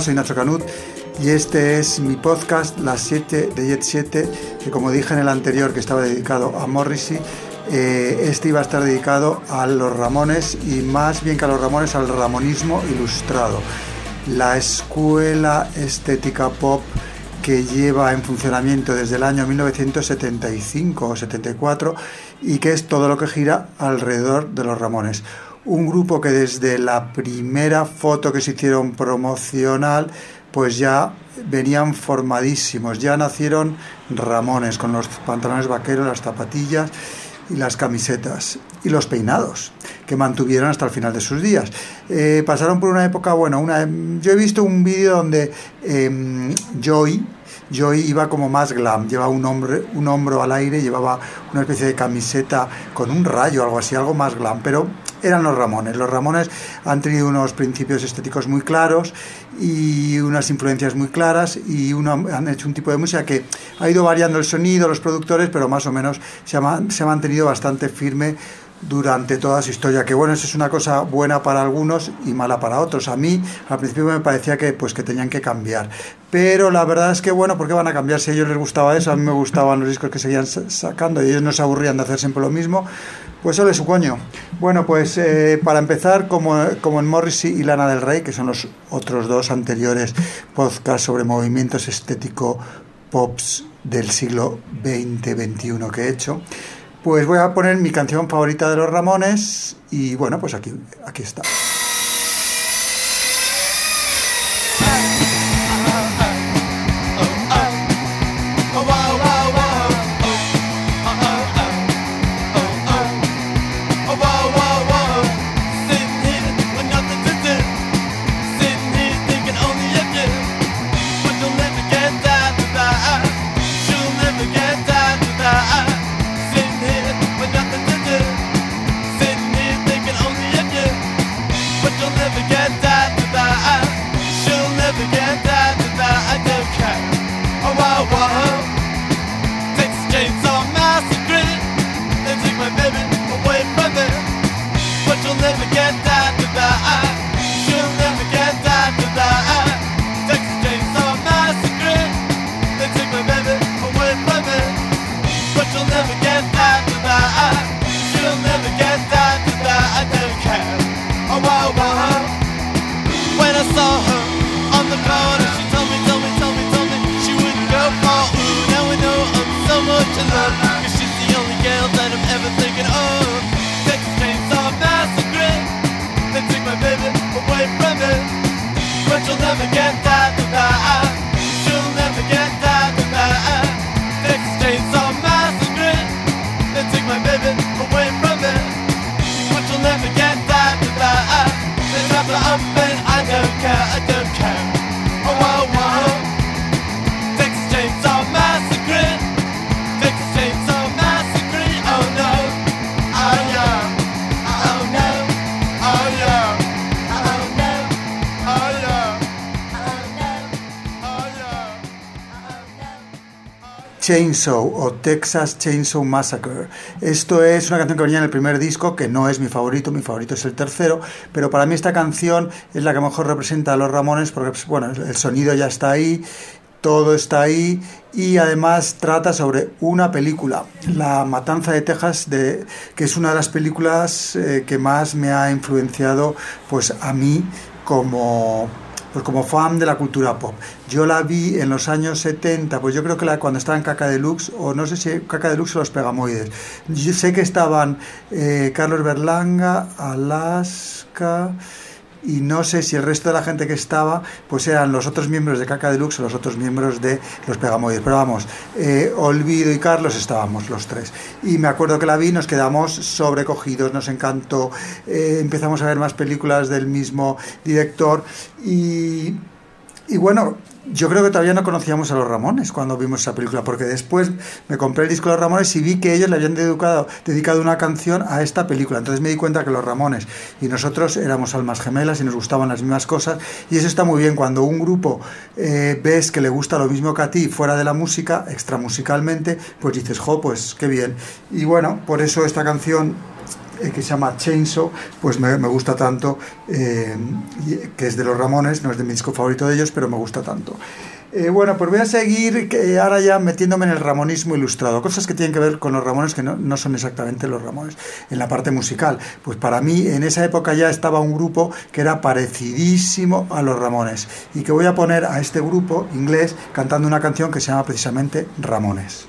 Soy Nacho Canut y este es mi podcast Las 7 de Jet 7, que como dije en el anterior que estaba dedicado a Morrissey, eh, este iba a estar dedicado a los Ramones y más bien que a los Ramones al ramonismo ilustrado, la escuela estética pop que lleva en funcionamiento desde el año 1975 o 74 y que es todo lo que gira alrededor de los Ramones. Un grupo que desde la primera foto que se hicieron promocional pues ya venían formadísimos, ya nacieron Ramones con los pantalones vaqueros, las zapatillas y las camisetas y los peinados que mantuvieron hasta el final de sus días. Eh, pasaron por una época, bueno, una, yo he visto un vídeo donde eh, Joy, Joy iba como más glam, llevaba un, hombre, un hombro al aire, llevaba una especie de camiseta con un rayo, algo así, algo más glam, pero eran los Ramones. Los Ramones han tenido unos principios estéticos muy claros y unas influencias muy claras y han hecho un tipo de música que ha ido variando el sonido, los productores, pero más o menos se ha, mantenido bastante firme durante toda su historia, que bueno, eso es una cosa buena para algunos y mala para otros. A mí al principio me parecía que pues que tenían que cambiar, pero la verdad es que bueno, ¿por qué van a cambiar si a ellos les gustaba eso? A mí me gustaban los discos que seguían sacando y ellos no se aburrían de hacer siempre lo mismo. Pues ole su coño. Bueno, pues eh, para empezar, como, como en Morrissey y Lana del Rey, que son los otros dos anteriores podcasts sobre movimientos estético pops del siglo XX-XXI que he hecho, pues voy a poner mi canción favorita de los Ramones y bueno, pues aquí, aquí está. Chainsaw o Texas Chainsaw Massacre. Esto es una canción que venía en el primer disco, que no es mi favorito, mi favorito es el tercero, pero para mí esta canción es la que mejor representa a los Ramones porque, pues, bueno, el sonido ya está ahí, todo está ahí y además trata sobre una película, La Matanza de Texas, de, que es una de las películas eh, que más me ha influenciado pues a mí como pues como fan de la cultura pop. Yo la vi en los años 70, pues yo creo que cuando estaba en Caca Deluxe, o no sé si Caca Deluxe o los Pegamoides. Yo sé que estaban eh, Carlos Berlanga, Alaska y no sé si el resto de la gente que estaba pues eran los otros miembros de Caca Deluxe o los otros miembros de los Pegamoides. Pero vamos, eh, Olvido y Carlos estábamos los tres. Y me acuerdo que la vi, nos quedamos sobrecogidos, nos encantó, eh, empezamos a ver más películas del mismo director y, y bueno, yo creo que todavía no conocíamos a los Ramones cuando vimos esa película, porque después me compré el disco de los Ramones y vi que ellos le habían dedicado, una canción a esta película. Entonces me di cuenta que los Ramones y nosotros éramos almas gemelas y nos gustaban las mismas cosas. Y eso está muy bien cuando un grupo eh, ves que le gusta lo mismo que a ti fuera de la música, extramusicalmente, pues dices, jo, pues qué bien. Y bueno, por eso esta canción eh, que se llama Chainsaw, pues me, gusta tanto, eh, que es de los Ramones, no es de mi disco favorito de ellos, pero me gusta tanto. Eh, bueno, pues voy a seguir ahora ya metiéndome en el ramonismo ilustrado, cosas que tienen que ver con los Ramones que no, no, son exactamente los Ramones. En la parte musical, pues para mí en esa época ya estaba un grupo que era parecidísimo a los Ramones y que voy a poner a este grupo inglés cantando una canción que se llama precisamente Ramones.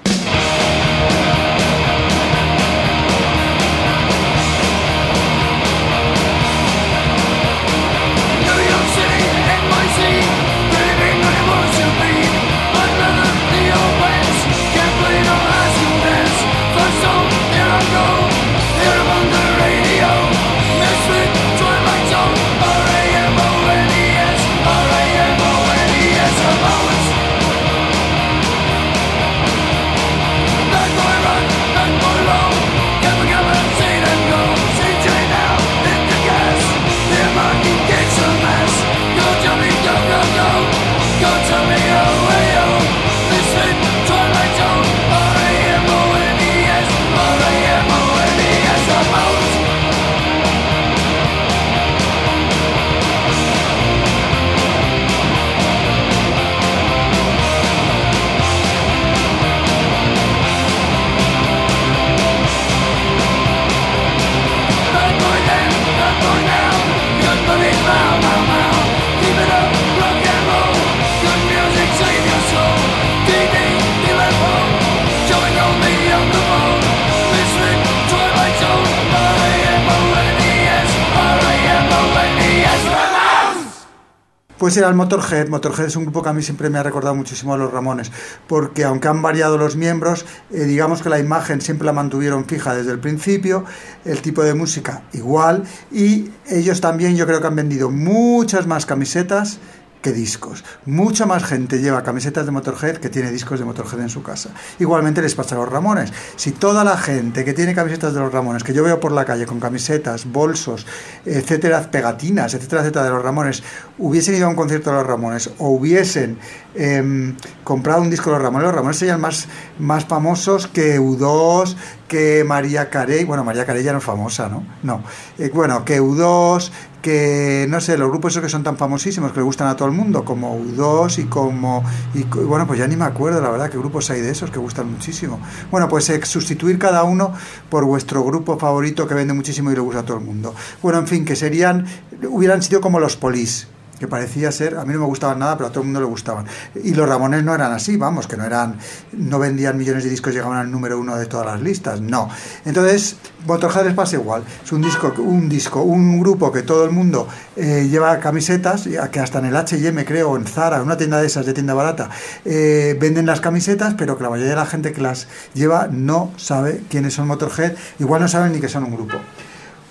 Pues era el Motorhead. Motorhead es un grupo que a mí siempre me ha recordado muchísimo a los Ramones, porque aunque han variado los miembros, eh, digamos que la imagen siempre la mantuvieron fija desde el principio, el tipo de música igual, y ellos también yo creo que han vendido muchas más camisetas que discos. Mucha más gente lleva camisetas de Motorhead que tiene discos de Motorhead en su casa. Igualmente les pasa a los Ramones. Si toda la gente que tiene camisetas de los Ramones, que yo veo por la calle con camisetas, bolsos, etcétera, pegatinas, etcétera, etcétera, de los Ramones, hubiesen ido a un concierto de los Ramones o hubiesen em, comprado un disco de los Ramones, los Ramones serían más, más famosos que U2, que María Carey, bueno, María Carey ya no es famosa, ¿no? No. Eh, bueno, que U2, que no sé, los grupos esos que son tan famosísimos que le gustan a todo el mundo, como U2 y como. Y, bueno, pues ya ni me acuerdo, la verdad, qué grupos hay de esos que gustan muchísimo. Bueno, pues eh, sustituir cada uno por vuestro grupo favorito que vende muchísimo y le gusta a todo el mundo. Bueno, en fin, que serían. hubieran sido como los polis que parecía ser, a mí no me gustaban nada, pero a todo el mundo le gustaban. Y los Ramones no eran así, vamos, que no eran, no vendían millones de discos, llegaban al número uno de todas las listas, no. Entonces, Motorhead les pasa igual, es un disco, un disco, un grupo que todo el mundo eh, lleva camisetas, que hasta en el H&M creo, en Zara, una tienda de esas de tienda barata, eh, venden las camisetas, pero que la mayoría de la gente que las lleva no sabe quiénes son Motorhead, igual no saben ni que son un grupo.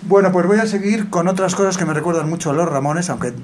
Bueno, pues voy a seguir con otras cosas que me recuerdan mucho a los Ramones, aunque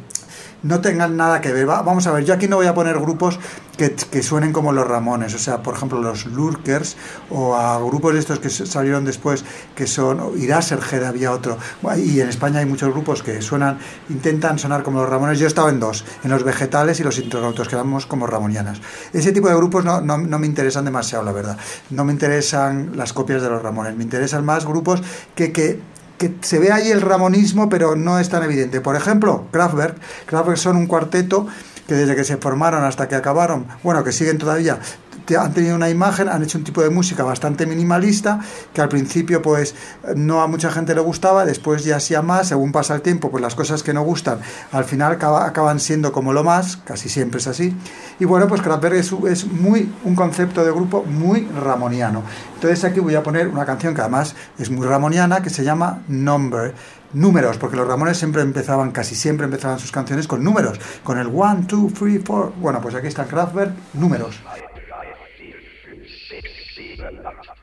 no tengan nada que ver. vamos a ver, yo aquí no voy a poner grupos que, que, suenen como los Ramones, o sea, por ejemplo, los Lurkers o a grupos de estos que salieron después, que son, Iraserhead había otro, y en España hay muchos grupos que suenan, intentan sonar como los Ramones. Yo he estado en dos, en los vegetales y los intronautos, que éramos como ramonianas. Ese tipo de grupos no, no, no me interesan demasiado, la verdad. No me interesan las copias de los Ramones, me interesan más grupos que, que que se ve ahí el ramonismo, pero no es tan evidente. Por ejemplo, Kraftwerk. Kraftwerk son un cuarteto que desde que se formaron hasta que acabaron, bueno, que siguen todavía, han tenido una imagen, han hecho un tipo de música bastante minimalista, que al principio pues no a mucha gente le gustaba, después ya sí a más, según pasa el tiempo, pues las cosas que no gustan al final acaban siendo como lo más, casi siempre es así. Y bueno, pues Kraftwerk es, es muy un concepto de grupo muy ramoniano. Entonces aquí voy a poner una canción que además es muy ramoniana, que se llama Number números, porque los Ramones siempre empezaban, casi siempre empezaban sus canciones con números, con el 1, 2, 3, 4. Bueno, pues aquí está Kraftwerk, números.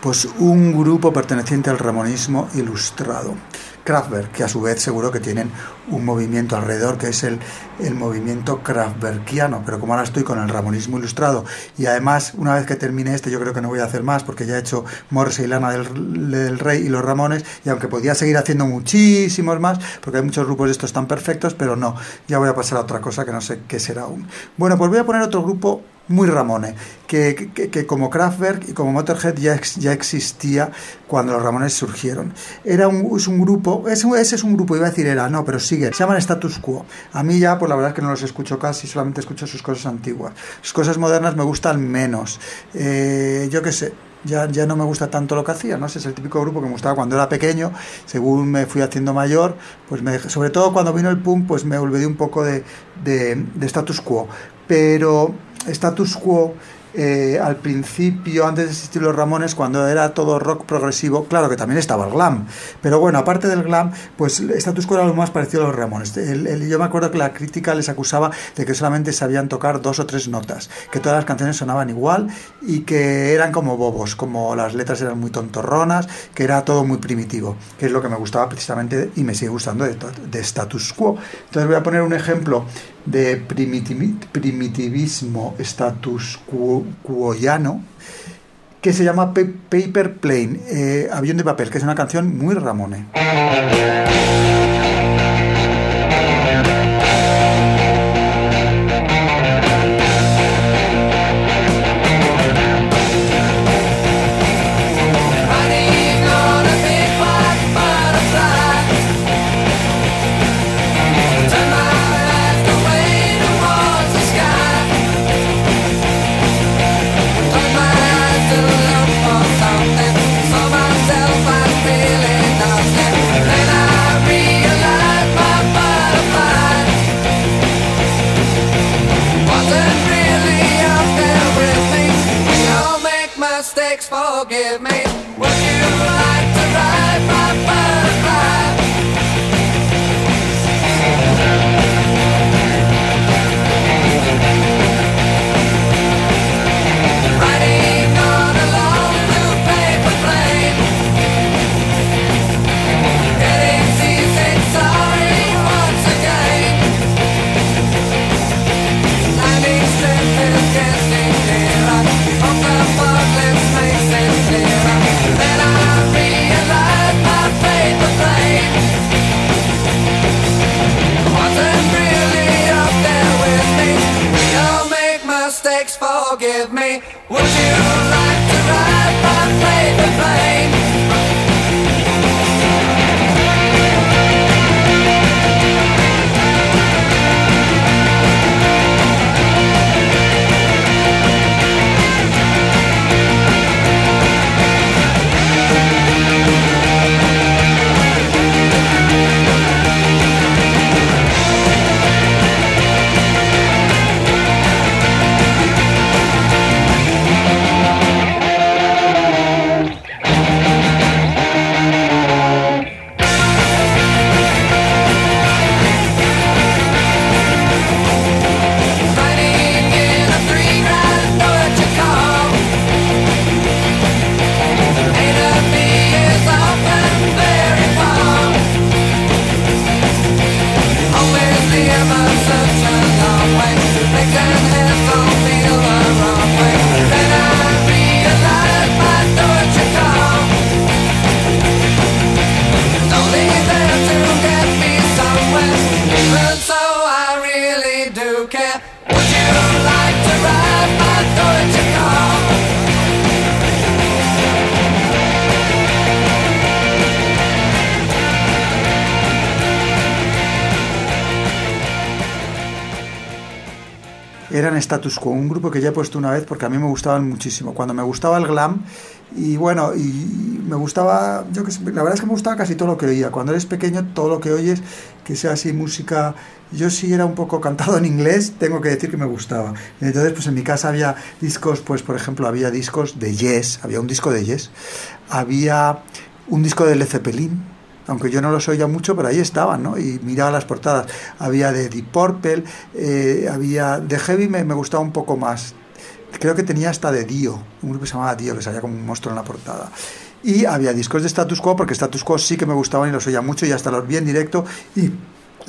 Pues un grupo perteneciente al ramonismo ilustrado. Kraftwerk, que a su vez seguro que tienen un movimiento alrededor que es el, el movimiento Kraftwerkiano, pero como ahora estoy con el Ramonismo Ilustrado y además una vez que termine este yo creo que no voy a hacer más porque ya he hecho Morris y Lana del, del, Rey y los Ramones y aunque podía seguir haciendo muchísimos más porque hay muchos grupos de estos tan perfectos, pero no, ya voy a pasar a otra cosa que no sé qué será aún. Bueno, pues voy a poner otro grupo muy Ramones, que, que, como Kraftwerk y como Motorhead ya, ya existía cuando los Ramones surgieron. Era un, es un grupo, ese, ese es un grupo, iba a decir era, no, pero sigue, se llaman Status Quo. A mí ya, pues la verdad es que no los escucho casi, solamente escucho sus cosas antiguas. Sus cosas modernas me gustan menos. Eh, yo qué sé, ya, ya, no me gusta tanto lo que hacía, ¿no? Ese es el típico grupo que me gustaba cuando era pequeño, según me fui haciendo mayor, pues me, sobre todo cuando vino el punk, pues me olvidé un poco de, de, de status quo. Pero status quo eh, al principio, antes de existir los Ramones, cuando era todo rock progresivo, claro que también estaba el glam, pero bueno, aparte del glam, pues status quo era lo más parecido a los Ramones. yo me acuerdo que la crítica les acusaba de que solamente sabían tocar dos o tres notas, que todas las canciones sonaban igual y que eran como bobos, como las letras eran muy tontorronas, que era todo muy primitivo, que es lo que me gustaba precisamente y me sigue gustando de, de status quo. Entonces voy a poner un ejemplo de primitivismo status quoiano que se llama Paper Plane, eh, avión de papel, que es una canción muy Ramone. forgive me. Eran Status Quo, un grupo que ya he puesto una vez porque a mí me gustaban muchísimo. Cuando me gustaba el glam, y bueno, y me gustaba, yo que la verdad es que me gustaba casi todo lo que oía. Cuando eres pequeño, todo lo que oyes, que sea así música, yo sí era un poco cantado en inglés, tengo que decir que me gustaba. Entonces, pues en mi casa había discos, pues por ejemplo, había discos de Yes, había un disco de Yes, había un disco de Led Zeppelin, aunque yo no los oía mucho, pero ahí estaban, ¿no? Y miraba las portadas. Había de Deep Purple, eh, había de Heavy, me, me, gustaba un poco más. Creo que tenía hasta de Dio, un grupo que se llamaba Dio, que salía como un monstruo en la portada. Y había discos de Status Quo, porque Status Quo sí que me gustaban y los oía mucho y hasta los vi en directo y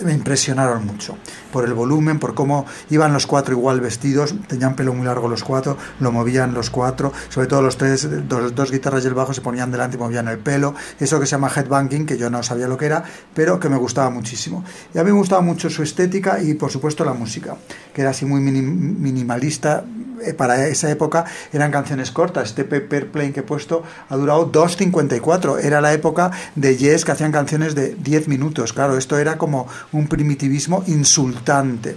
me impresionaron mucho por el volumen, por cómo iban los cuatro igual vestidos, tenían pelo muy largo los cuatro, lo movían los cuatro, sobre todo los tres, dos, dos guitarras y el bajo se ponían delante y movían el pelo, eso que se llama headbanging, que yo no sabía lo que era, pero que me gustaba muchísimo. Y a mí me gustaba mucho su estética y por supuesto la música, que era así muy minimalista, eh, para esa época eran canciones cortas. Este Paper Plane que he puesto ha durado 2.54. Era la época de Yes que hacían canciones de 10 minutos. Claro, esto era como un primitivismo insultante.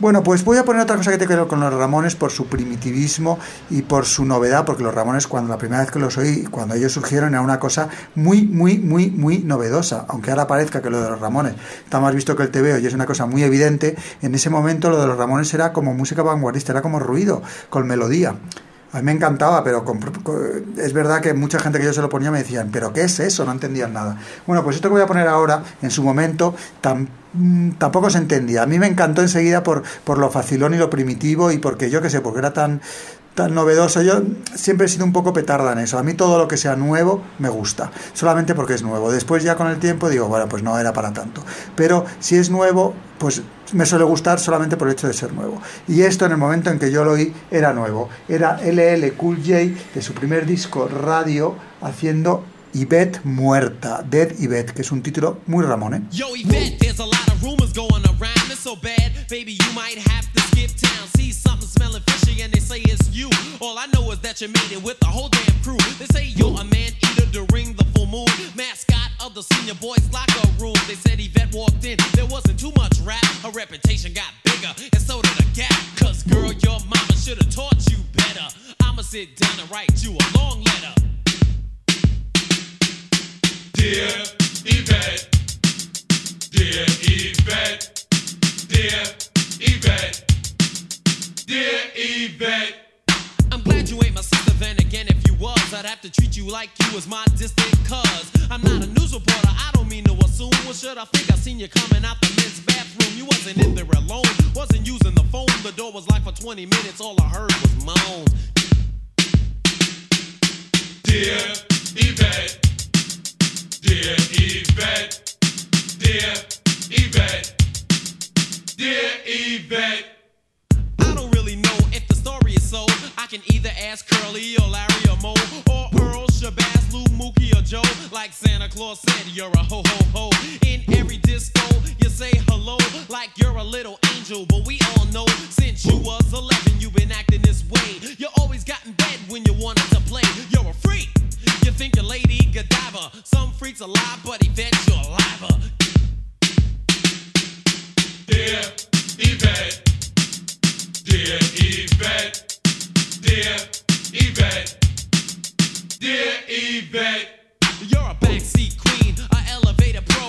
Bueno, pues voy a poner otra cosa que te quiero con los Ramones por su primitivismo y por su novedad, porque los Ramones cuando la primera vez que los oí, cuando ellos surgieron, era una cosa muy, muy, muy, muy novedosa. Aunque ahora parezca que lo de los Ramones está más visto que el TV y es una cosa muy evidente, en ese momento lo de los Ramones era como música vanguardista, era como ruido, con melodía. A mí me encantaba, pero es verdad que mucha gente que yo se lo ponía me decían, ¿pero qué es eso? No entendían nada. Bueno, pues esto que voy a poner ahora, en su momento, mm, tampoco se entendía. A mí me encantó enseguida por, por lo facilón y lo primitivo y porque yo qué sé, porque era tan, tan novedoso. Yo siempre he sido un poco petarda en eso. A mí todo lo que sea nuevo me gusta, solamente porque es nuevo. Después ya con el tiempo digo, bueno, pues no era para tanto. Pero si es nuevo, pues me suele gustar solamente por el hecho de ser nuevo. Y esto en el momento en que yo lo oí era nuevo. Era LL Cool J de su primer disco radio haciendo Yvette Muerta, Dead Yvette, que es un título muy Ramón, ¿eh? Yo, Yvette, skip town. See something smelling fishy and they say it's you. All I know is that you made it with the whole damn crew. They say you're a man eater during the full moon. Mascot of the senior boys locker room. They said Yvette walked in, there wasn't too much rap. Her reputation got bigger, and so did the gap. Cause girl, your mama should have taught you better. I'ma sit down and write you a long letter. Dear Yvette, dear Yvette, dear Yvette, dear Yvette. I'm glad you ain't my sister, then again, if you was, I'd have to treat you like you was my distant cuz. I'm not a news reporter, I don't mean to assume. Well, should I think I seen you coming out the men's bathroom? You wasn't in there alone, wasn't using the phone. The door was locked for 20 minutes, all I heard was moan. Dear Yvette. Dear Yvette, dear Yvette, dear Yvette. Can either ask Curly or Larry or Mo or Earl, Shabazz, Lou, Mookie or Joe. Like Santa Claus said, you're a ho ho ho. In every disco, you say hello like you're a little angel. But we all know since you was 11, you've been acting this way. You always got in bed when you wanted to play. You're a freak. You think you're Lady Godiva. Some freaks alive, but Yvette, you're alive. Dear Yvette, dear Yvette, dear Yvette, dear Yvette. You're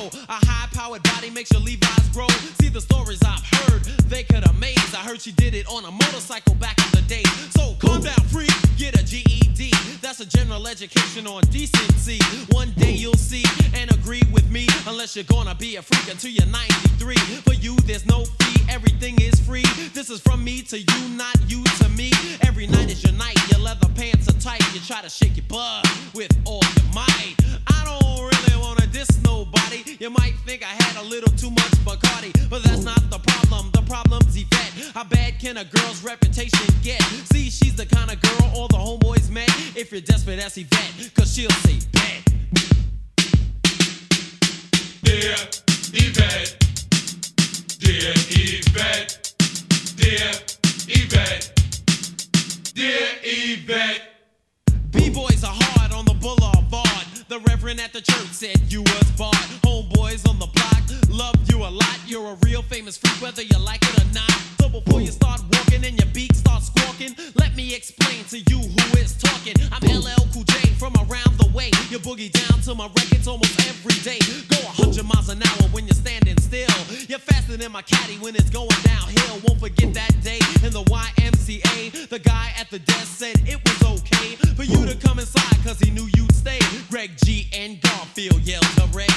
a high-powered body makes your Levi's grow. See the stories I've heard, they could amaze. I heard she did it on a motorcycle back in the day. So calm down, freak, get a GED. That's a general education on decency. One day you'll see and agree with me, unless you're gonna be a freak until you're 93. For you, there's no fee, everything is free. This is from me to you, not you to me. Every night is your night, your leather pants are tight. You try to shake your butt with You might think I had a little too much Bacardi, but that's not the problem. The problem's Yvette. How bad can a girl's reputation get? See, she's the kind of girl all the homeboys met. If you're desperate, ask Yvette, cause she'll say bet. Dear Yvette, dear Yvette, dear Yvette, dear Yvette. B-boys are hard on the boulevard. The reverend at the church said you was barred. Homeboys on the block love you a lot you're a real famous freak, whether you like it or not. So before you start walking and your beak starts squawking, let me explain to you who is talking. I'm LL Cool J from around the way. You boogie down to my records almost every day. Go 100 miles an hour when you're standing still. You're faster than my caddy when it's going downhill. Won't forget that day in the YMCA. The guy at the desk said it was okay for you to come inside, cause he knew you'd stay. Greg G and Garfield yelled hooray.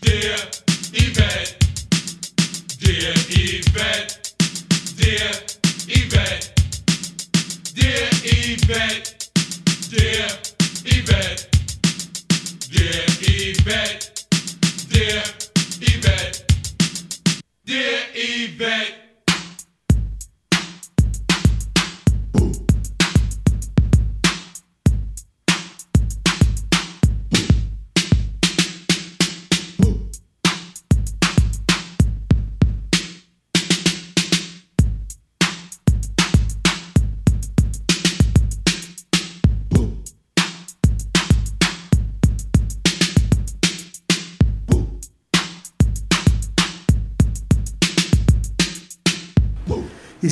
Dear Yvette, dear Yvette, dear Yvette, dear Yvette,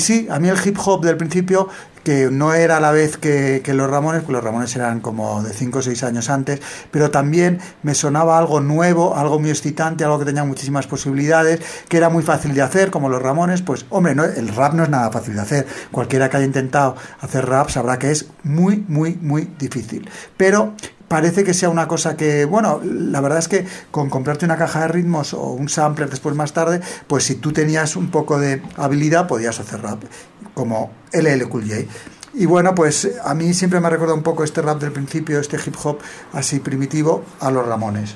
sí, a mí el hip hop del principio, que no era a la vez que, los Ramones, pues los Ramones eran como de 5 o 6 años antes, pero también me sonaba algo nuevo, algo muy excitante, algo que tenía muchísimas posibilidades, que era muy fácil de hacer, como los Ramones, pues hombre, el rap no es nada fácil de hacer. Cualquiera que haya intentado hacer rap sabrá que es muy, muy, muy difícil. Pero parece que sea una cosa que, bueno, la verdad es que con comprarte una caja de ritmos o un sampler después más tarde, pues si tú tenías un poco de habilidad podías hacer rap, como LL Cool J. Y bueno, pues a mí siempre me ha recordado un poco este rap del principio, este hip hop así primitivo, a los Ramones.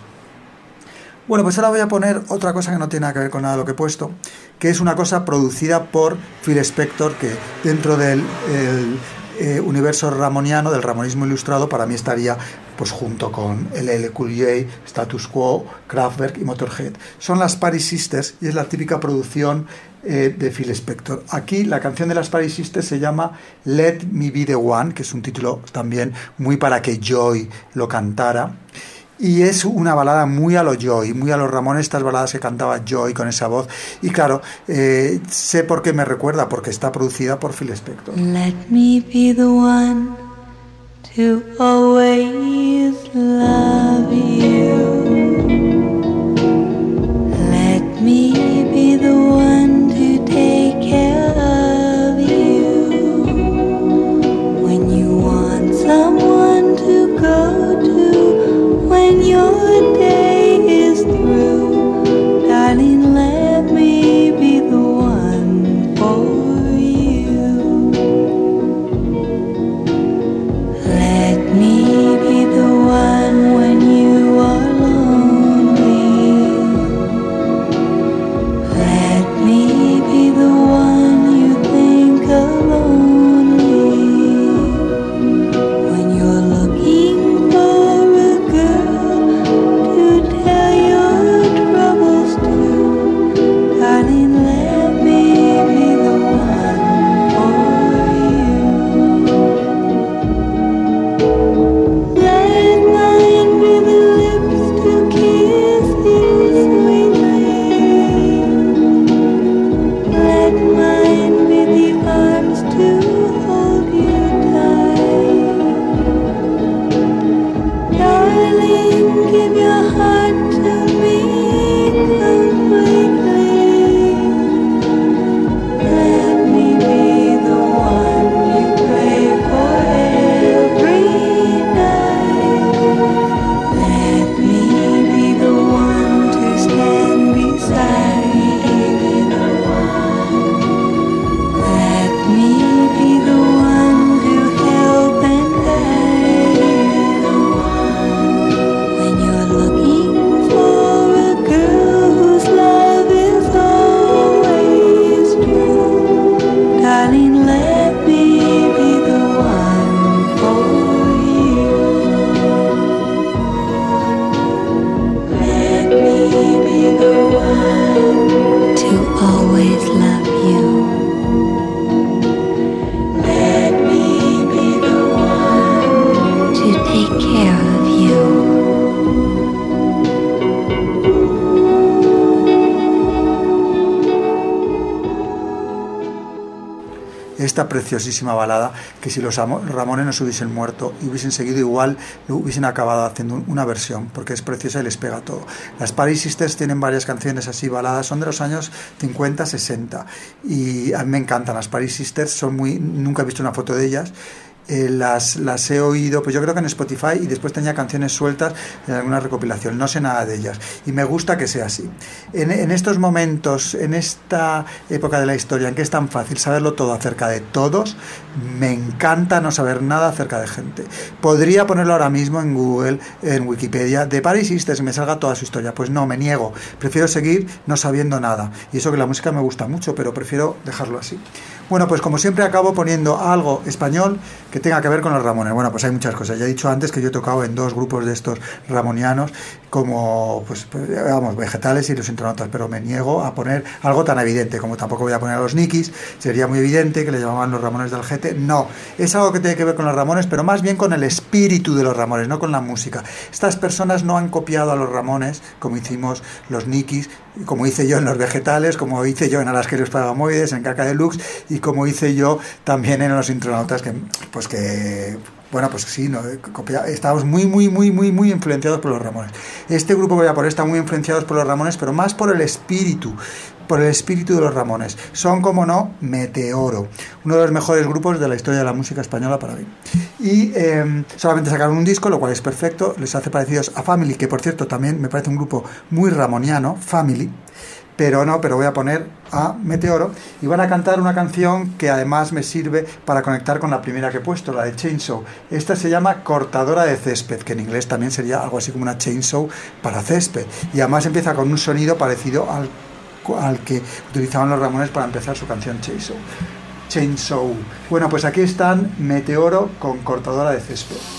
Bueno, pues ahora voy a poner otra cosa que no tiene nada que ver con nada de lo que he puesto, que es una cosa producida por Phil Spector, que dentro del el, eh, universo ramoniano, del ramonismo ilustrado, para mí estaría pues junto con LL Cool Status Quo, Kraftwerk y Motorhead. Son las Paris Sisters y es la típica producción eh, de Phil Spector. Aquí la canción de las Paris Sisters se llama Let Me Be the One, que es un título también muy para que Joy lo cantara. Y es una balada muy a lo Joy, muy a los Ramones, estas baladas que cantaba Joy con esa voz. Y claro, eh, sé por qué me recuerda, porque está producida por Phil Spector. Let me be the one to always love you. Preciosísima balada que si los amo- Ramones no se hubiesen muerto y hubiesen seguido igual, hubiesen acabado haciendo un- una versión, porque es preciosa y les pega todo. Las Paris Sisters tienen varias canciones así baladas, son de los años 50, 60 y a mí me encantan las Paris Sisters, son muy, nunca he visto una foto de ellas. Eh, las, las he oído, pues yo creo que en Spotify y después tenía canciones sueltas en alguna recopilación, no sé nada de ellas y me gusta que sea así. En, en estos momentos, en esta época de la historia en que es tan fácil saberlo todo acerca de todos, me encanta no saber nada acerca de gente. Podría ponerlo ahora mismo en Google, en Wikipedia, de Paris Sisters y me salga toda su historia. Pues no, me niego. Prefiero seguir no sabiendo nada. Y eso que la música me gusta mucho, pero prefiero dejarlo así. Bueno, pues como siempre acabo poniendo algo español que tenga que ver con los Ramones. Bueno, pues hay muchas cosas. Ya he dicho antes que yo he tocado en dos grupos de estos ramonianos como, pues, pues, vamos, vegetales y los intronautas, pero me niego a poner algo tan evidente como tampoco voy a poner a los Nikis. Sería muy evidente que le llamaban los Ramones del Gete. No, es algo que tiene que ver con los Ramones, pero más bien con el espíritu de los Ramones, no con la música. Estas personas no han copiado a los Ramones como hicimos los Nikis, como hice yo en los vegetales, como hice yo en Alasqueros Pagamoides, en Caca Deluxe y como hice yo también en los intronautas, que pues que bueno, pues sí, no, estamos muy, muy, muy, muy, muy influenciados por los Ramones. Este grupo que voy a poner está muy influenciados por los Ramones, pero más por el espíritu, por el espíritu de los Ramones. Son, como no, Meteoro, uno de los mejores grupos de la historia de la música española para mí. Y eh, solamente sacaron un disco, lo cual es perfecto, les hace parecidos a Family, que por cierto también me parece un grupo muy ramoniano, Family pero no, pero voy a poner a Meteoro y van a cantar una canción que además me sirve para conectar con la primera que he puesto, la de Chainsaw. Esta se llama Cortadora de Césped, que en inglés también sería algo así como una chainsaw para césped. Y además empieza con un sonido parecido al, al que utilizaban los Ramones para empezar su canción Chainsaw. Chainsaw. Bueno, pues aquí están Meteoro con Cortadora de Césped.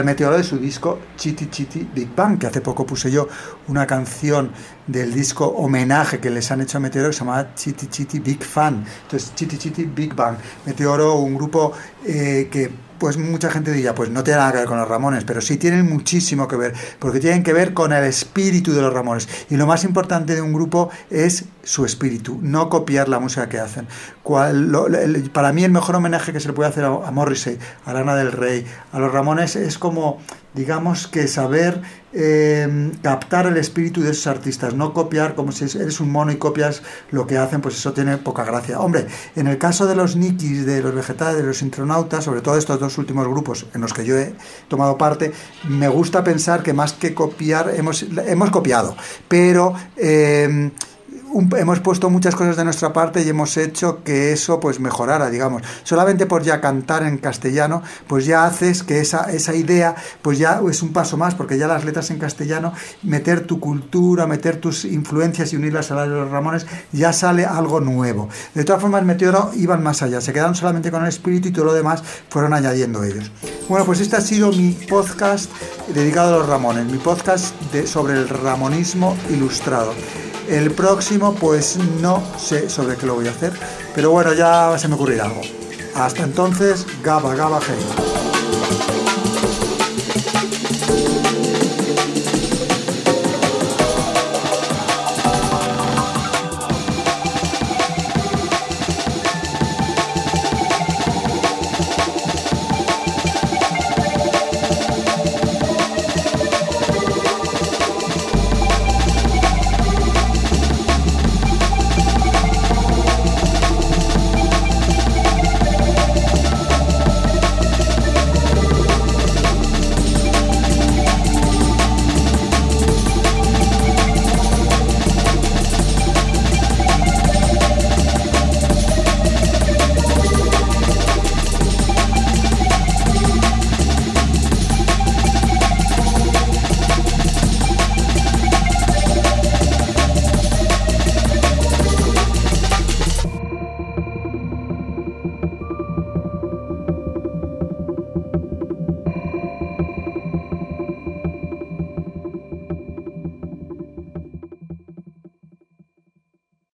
El meteoro de su disco Chitty Chitty Big Bang, que hace poco puse yo una canción del disco homenaje que les han hecho a Meteoro que se llama Chitty Chitty Big Fan. Entonces, Chitty Chitty Big Bang. Meteoro, un grupo eh, que pues mucha gente diría, pues no tiene nada que ver con los Ramones, pero sí tienen muchísimo que ver, porque tienen que ver con el espíritu de los Ramones. Y lo más importante de un grupo es su espíritu, no copiar la música que hacen. Para mí el mejor homenaje que se le puede hacer a, a Morrissey, a Lana del Rey, a los Ramones es como, digamos que saber eh, captar el espíritu de esos artistas, no copiar como si eres un mono y copias lo que hacen, pues eso tiene poca gracia. Hombre, en el caso de los Nikis, de los vegetales, de los intronautas, sobre todo estos dos últimos grupos en los que yo he tomado parte, me gusta pensar que más que copiar, hemos, hemos copiado, pero... eh, hemos puesto muchas cosas de nuestra parte y hemos hecho que eso pues mejorara, digamos. Solamente por ya cantar en castellano, pues ya haces que esa, esa idea pues ya es un paso más, porque ya las letras en castellano, meter tu cultura, meter tus influencias y unirlas a las de los Ramones, ya sale algo nuevo. De todas formas, Meteoro iban más allá, se quedaron solamente con el espíritu y todo lo demás fueron añadiendo ellos. Bueno, pues este ha sido mi podcast dedicado a los Ramones, mi podcast de, sobre el ramonismo ilustrado. El próximo, pues no sé sobre qué lo voy a hacer, pero bueno, ya se me ocurrirá algo. Hasta entonces, Gaba Gaba Hey.